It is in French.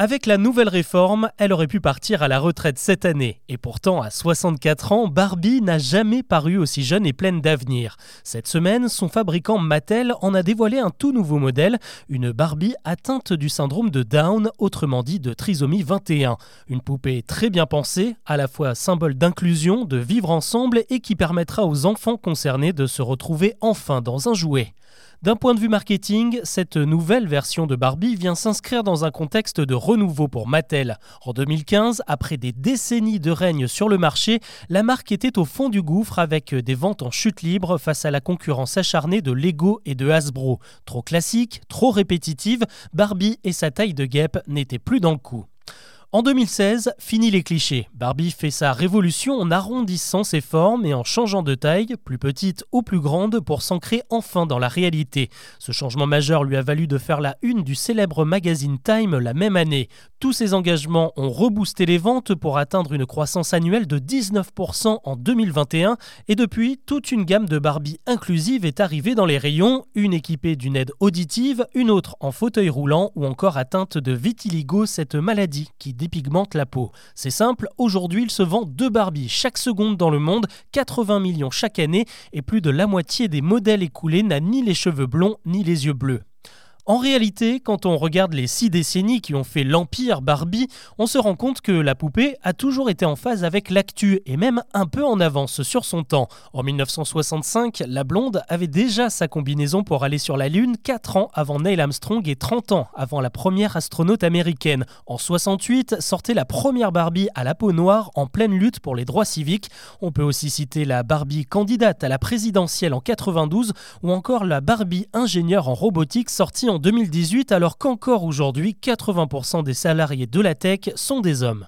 Avec la nouvelle réforme, elle aurait pu partir à la retraite cette année. Et pourtant, à 64 ans, Barbie n'a jamais paru aussi jeune et pleine d'avenir. Cette semaine, son fabricant Mattel en a dévoilé un tout nouveau modèle, une Barbie atteinte du syndrome de Down, autrement dit de trisomie 21. Une poupée très bien pensée, à la fois symbole d'inclusion, de vivre ensemble et qui permettra aux enfants concernés de se retrouver enfin dans un jouet. D'un point de vue marketing, cette nouvelle version de Barbie vient s'inscrire dans un contexte de renouveau pour Mattel. En 2015, après des décennies de règne sur le marché, la marque était au fond du gouffre avec des ventes en chute libre face à la concurrence acharnée de Lego et de Hasbro. Trop classique, trop répétitive, Barbie et sa taille de guêpe n'étaient plus dans le coup. En 2016, fini les clichés. Barbie fait sa révolution en arrondissant ses formes et en changeant de taille, plus petite ou plus grande, pour s'ancrer enfin dans la réalité. Ce changement majeur lui a valu de faire la une du célèbre magazine Time la même année. Tous ces engagements ont reboosté les ventes pour atteindre une croissance annuelle de 19% en 2021 et depuis, toute une gamme de Barbie inclusive est arrivée dans les rayons, une équipée d'une aide auditive, une autre en fauteuil roulant ou encore atteinte de vitiligo, cette maladie qui dépigmente la peau. C'est simple, aujourd'hui il se vend deux Barbie chaque seconde dans le monde, 80 millions chaque année, et plus de la moitié des modèles écoulés n'a ni les cheveux blonds ni les yeux bleus. En réalité, quand on regarde les six décennies qui ont fait l'empire Barbie, on se rend compte que la poupée a toujours été en phase avec l'actu et même un peu en avance sur son temps. En 1965, la blonde avait déjà sa combinaison pour aller sur la Lune 4 ans avant Neil Armstrong et 30 ans avant la première astronaute américaine. En 68, sortait la première Barbie à la peau noire en pleine lutte pour les droits civiques. On peut aussi citer la Barbie candidate à la présidentielle en 92 ou encore la Barbie ingénieure en robotique sortie en 2018 alors qu'encore aujourd'hui 80% des salariés de la tech sont des hommes.